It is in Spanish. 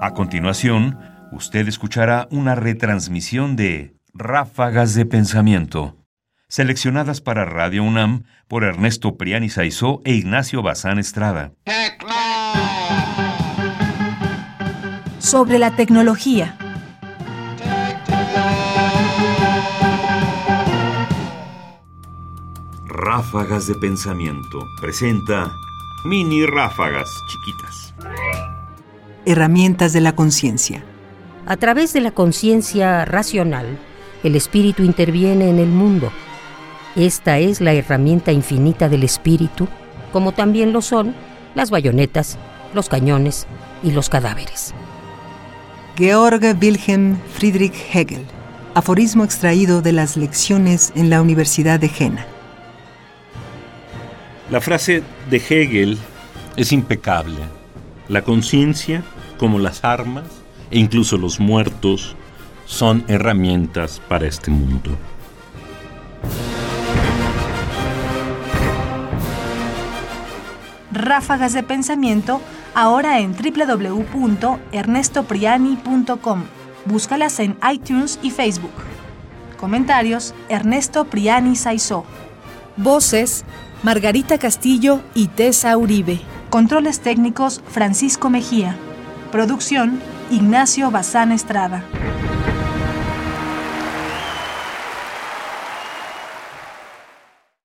A continuación, usted escuchará una retransmisión de Ráfagas de Pensamiento, seleccionadas para Radio UNAM por Ernesto Priani Saizó e Ignacio Bazán Estrada. Sobre la tecnología. Ráfagas de Pensamiento presenta mini ráfagas chiquitas. Herramientas de la conciencia. A través de la conciencia racional, el espíritu interviene en el mundo. Esta es la herramienta infinita del espíritu, como también lo son las bayonetas, los cañones y los cadáveres. Georg Wilhelm Friedrich Hegel. Aforismo extraído de las lecciones en la Universidad de Jena. La frase de Hegel es impecable. La conciencia, como las armas e incluso los muertos, son herramientas para este mundo. Ráfagas de pensamiento ahora en www.ernestopriani.com. Búscalas en iTunes y Facebook. Comentarios: Ernesto Priani Saizó. Voces: Margarita Castillo y Tessa Uribe. Controles técnicos: Francisco Mejía. Producción: Ignacio Bazán Estrada.